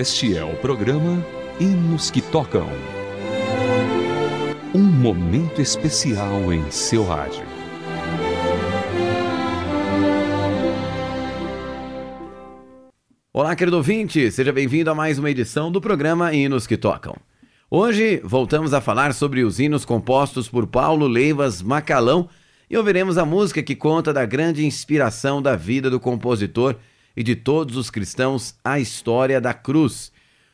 Este é o programa Hinos que Tocam. Um momento especial em seu rádio. Olá, querido ouvinte, seja bem-vindo a mais uma edição do programa Hinos que Tocam. Hoje voltamos a falar sobre os hinos compostos por Paulo Leivas Macalão e ouviremos a música que conta da grande inspiração da vida do compositor e de todos os cristãos, a história da cruz.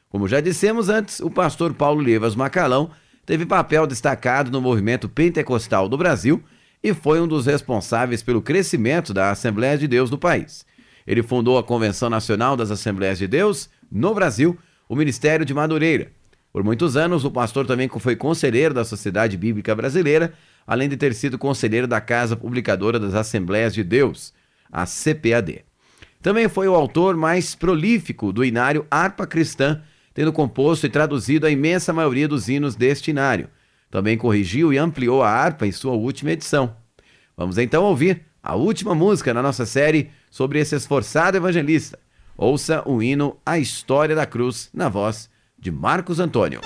Como já dissemos antes, o pastor Paulo Leivas Macalão teve papel destacado no movimento pentecostal do Brasil e foi um dos responsáveis pelo crescimento da Assembleia de Deus do país. Ele fundou a Convenção Nacional das Assembleias de Deus no Brasil, o Ministério de Madureira por muitos anos, o pastor também foi conselheiro da Sociedade Bíblica Brasileira, além de ter sido conselheiro da Casa Publicadora das Assembleias de Deus, a CPAD. Também foi o autor mais prolífico do inário Harpa Cristã, tendo composto e traduzido a imensa maioria dos hinos deste inário. Também corrigiu e ampliou a harpa em sua última edição. Vamos então ouvir a última música na nossa série sobre esse esforçado evangelista. Ouça o hino A História da Cruz na voz de Marcos Antônio.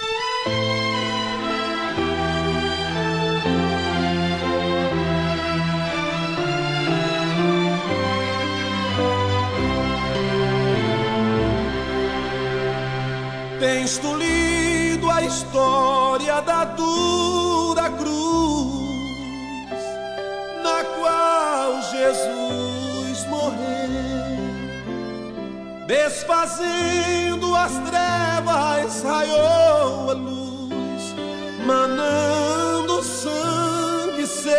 Tu lido a história da dura cruz, na qual Jesus morreu, desfazendo as trevas, raiou a luz, manando sangue seu.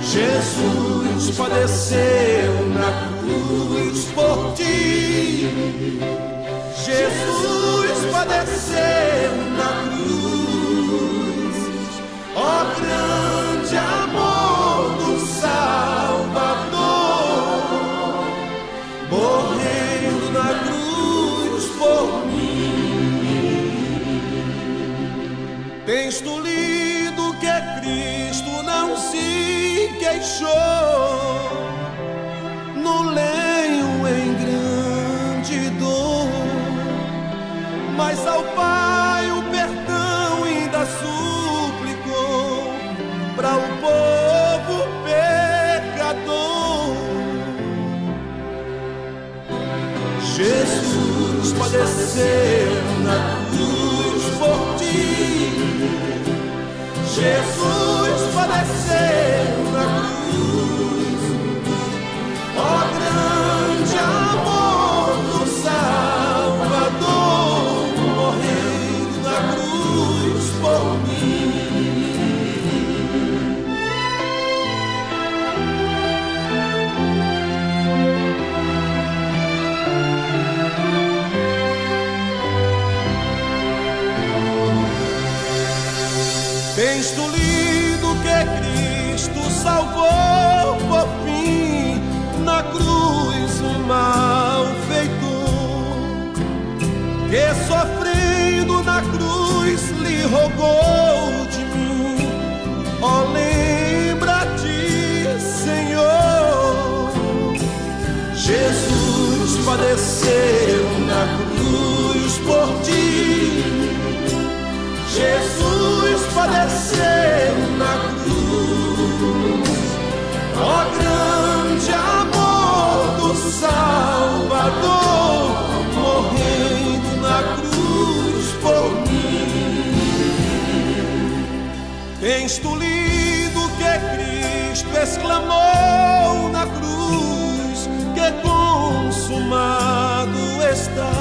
Jesus padeceu na cruz Jesus padeceu na cruz, ó grande amor do Salvador, morrendo na cruz por mim. Tens tu lido que Cristo não se queixou padeceu na cruz por ti. Jesus padeceu na cruz. Cruz lhe rogou de mim. Ó, lembra-te, Senhor, Jesus padeceu na cruz por ti. Jesus padeceu na cruz, Tens tu lido que Cristo exclamou na cruz, que consumado está.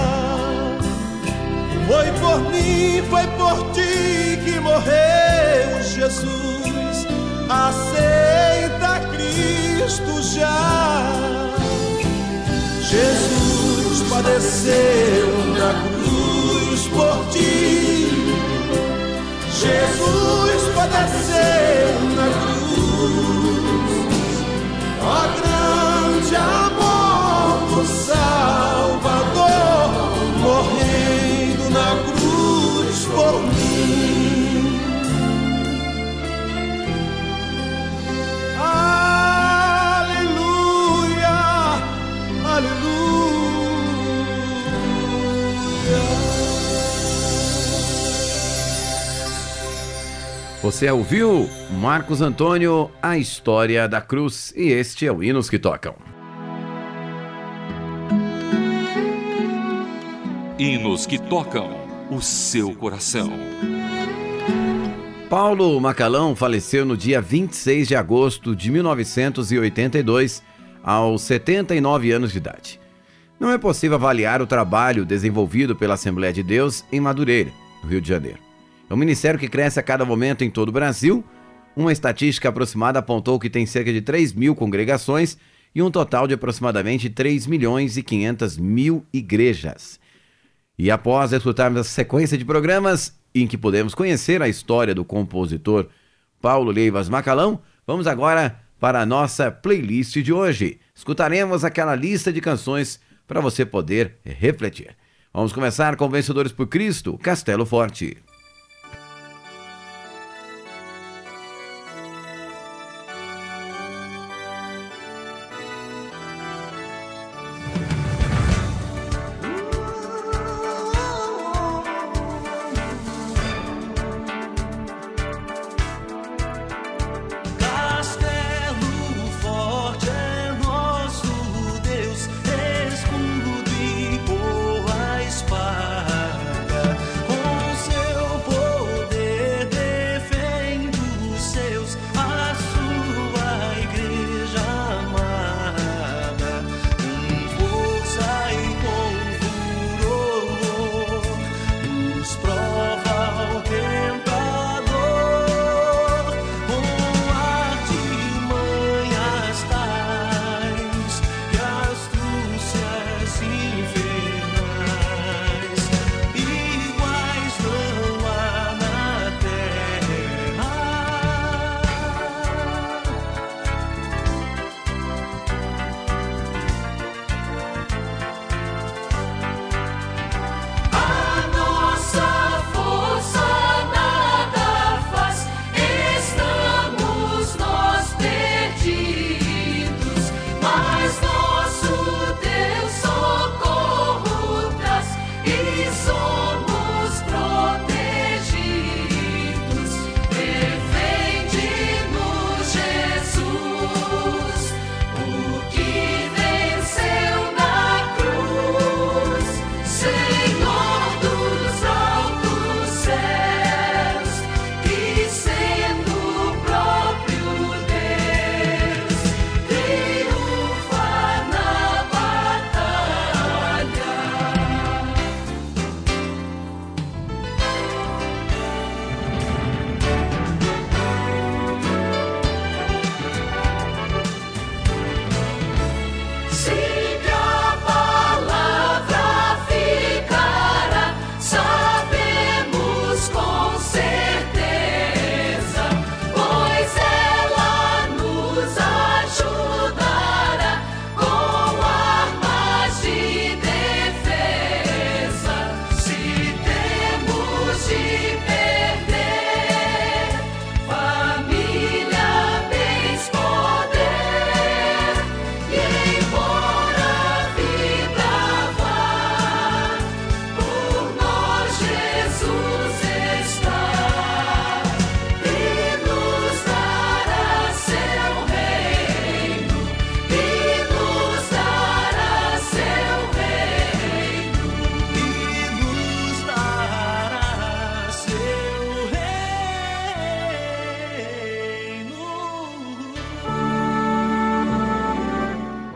Foi por mim, foi por ti que morreu Jesus. Aceita Cristo já. Jesus padeceu na cruz Jesus padeceu Você ouviu Marcos Antônio, A História da Cruz, e este é o Hinos que Tocam. Hinos que tocam o seu coração. Paulo Macalão faleceu no dia 26 de agosto de 1982, aos 79 anos de idade. Não é possível avaliar o trabalho desenvolvido pela Assembleia de Deus em Madureira, no Rio de Janeiro. É um ministério que cresce a cada momento em todo o Brasil. Uma estatística aproximada apontou que tem cerca de 3 mil congregações e um total de aproximadamente 3 milhões e 500 mil igrejas. E após escutarmos a sequência de programas em que podemos conhecer a história do compositor Paulo Leivas Macalão, vamos agora para a nossa playlist de hoje. Escutaremos aquela lista de canções para você poder refletir. Vamos começar com Vencedores por Cristo, Castelo Forte.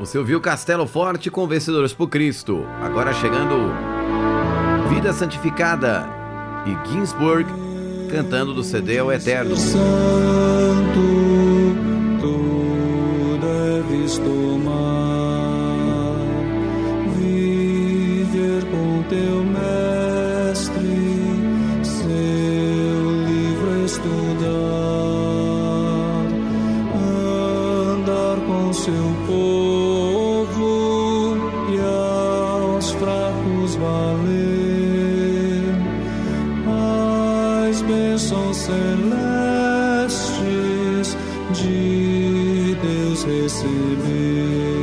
Você ouviu Castelo Forte com Vencedores por Cristo. Agora chegando Vida Santificada e Ginsburg cantando do CD ao Eterno. Santo, tu deves tomar, viver com teu de Deus receber.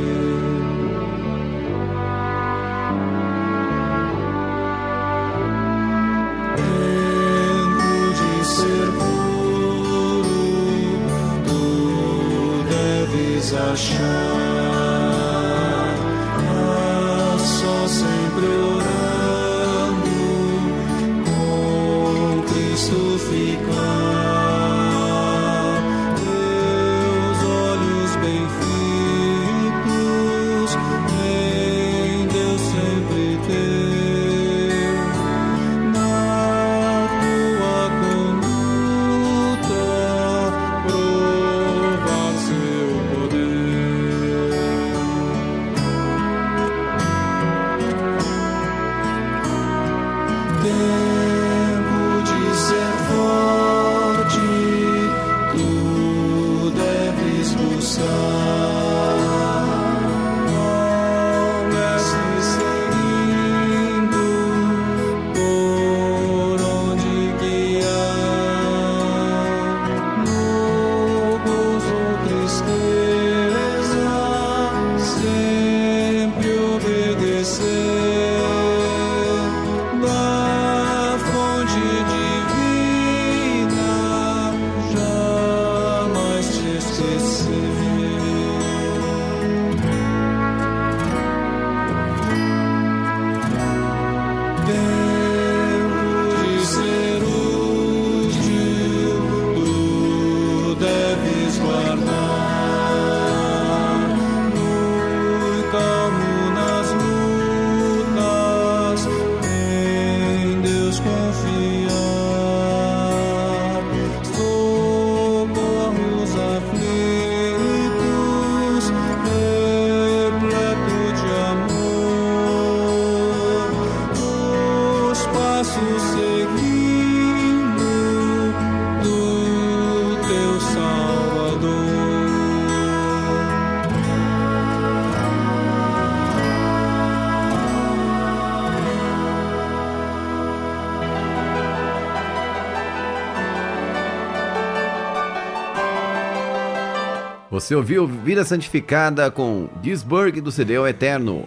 Você ouviu Vida Santificada com Gisburg do CD O Eterno.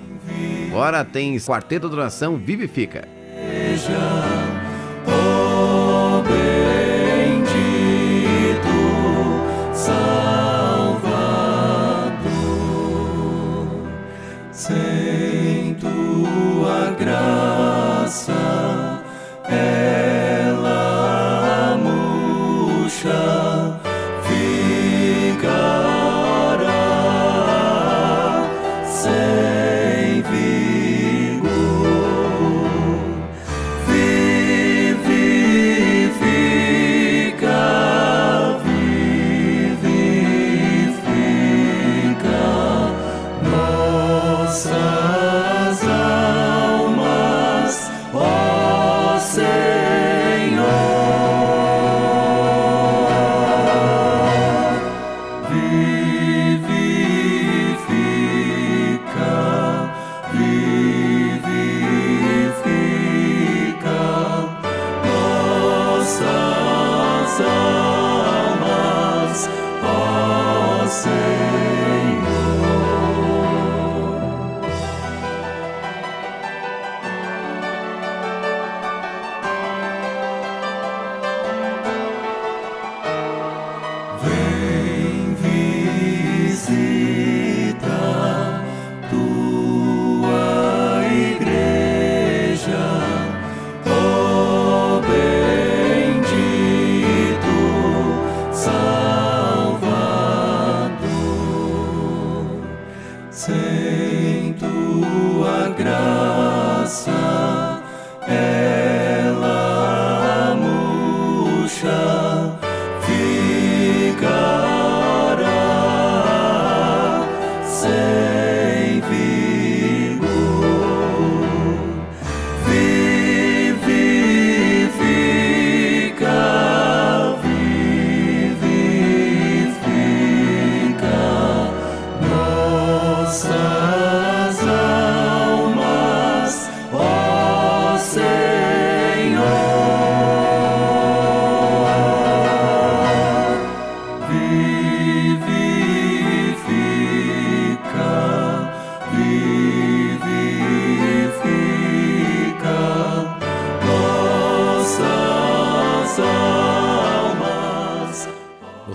Agora tem Quarteto de Oração Vive e Fica.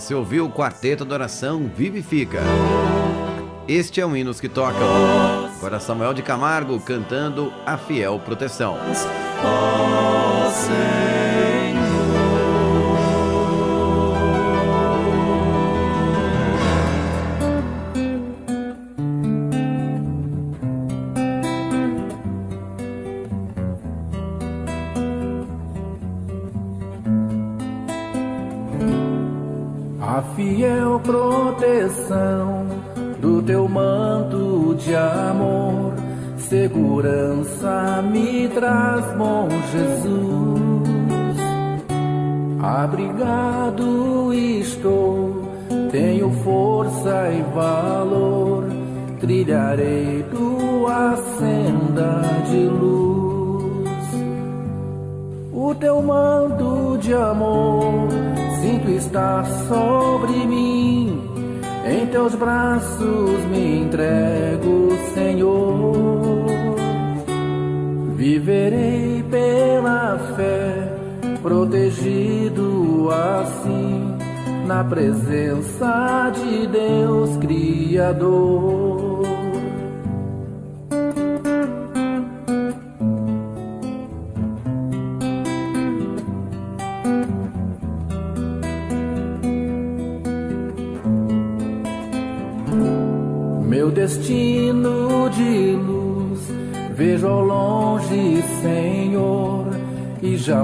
Você ouviu o Quarteto Adoração Vivifica. Este é o Hinos que Tocam. Agora Samuel de Camargo cantando A Fiel Proteção. Oh, a fiel proteção do teu manto de amor. Segurança me traz, bom Jesus. Abrigado estou, tenho força e valor, trilharei tua senda de luz. O teu manto de amor sinto estar sobre mim. Em teus braços me entrego, Senhor. Viverei pela fé, protegido assim, na presença de Deus Criador.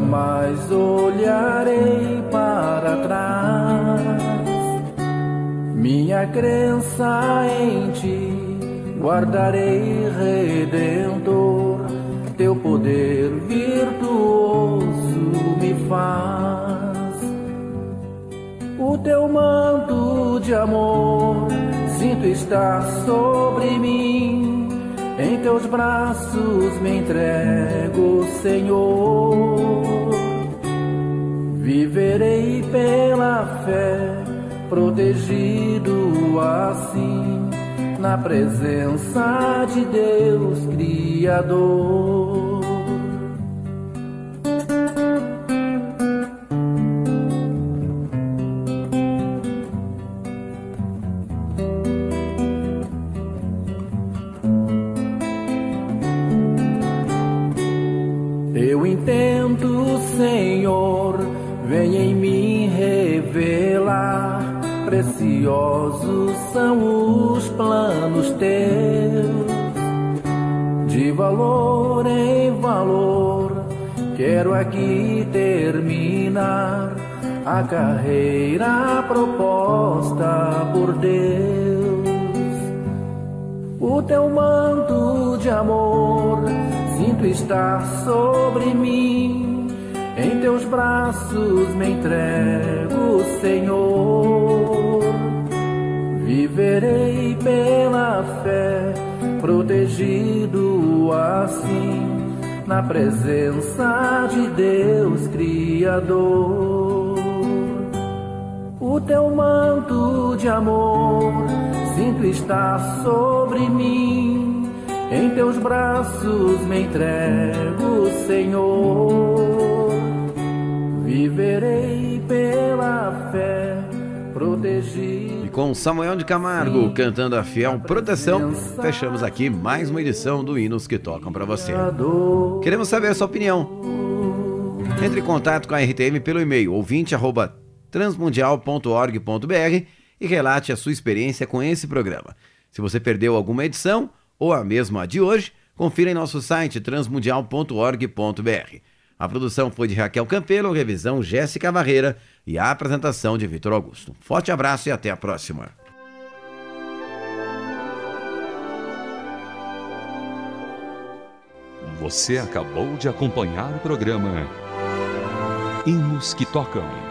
Jamais olharei para trás. Minha crença em ti guardarei, Redentor, teu poder virtuoso me faz. O teu manto de amor sinto estar sobre mim. Em teus braços me entrego, Senhor. Viverei pela fé, protegido assim, na presença de Deus Criador. A carreira proposta por Deus. O teu manto de amor sinto estar sobre mim. Em teus braços me entrego, Senhor. Viverei pela fé, protegido assim, na presença de Deus Criador. Teu manto de amor sinto estar sobre mim. Em teus braços me entrego, Senhor. Viverei pela fé, protegido. E com Samuel de Camargo cantando a fiel proteção, fechamos aqui mais uma edição do Hinos que Tocam para você. Queremos saber a sua opinião. Entre em contato com a RTM pelo e-mail ouvinte@transmundial.org.br e relate a sua experiência com esse programa. Se você perdeu alguma edição ou a mesma de hoje, confira em nosso site transmundial.org.br. A produção foi de Raquel Campelo, revisão Jéssica Barreira e a apresentação de Vitor Augusto. Forte abraço e até a próxima. Você acabou de acompanhar o programa Hinos que Tocam.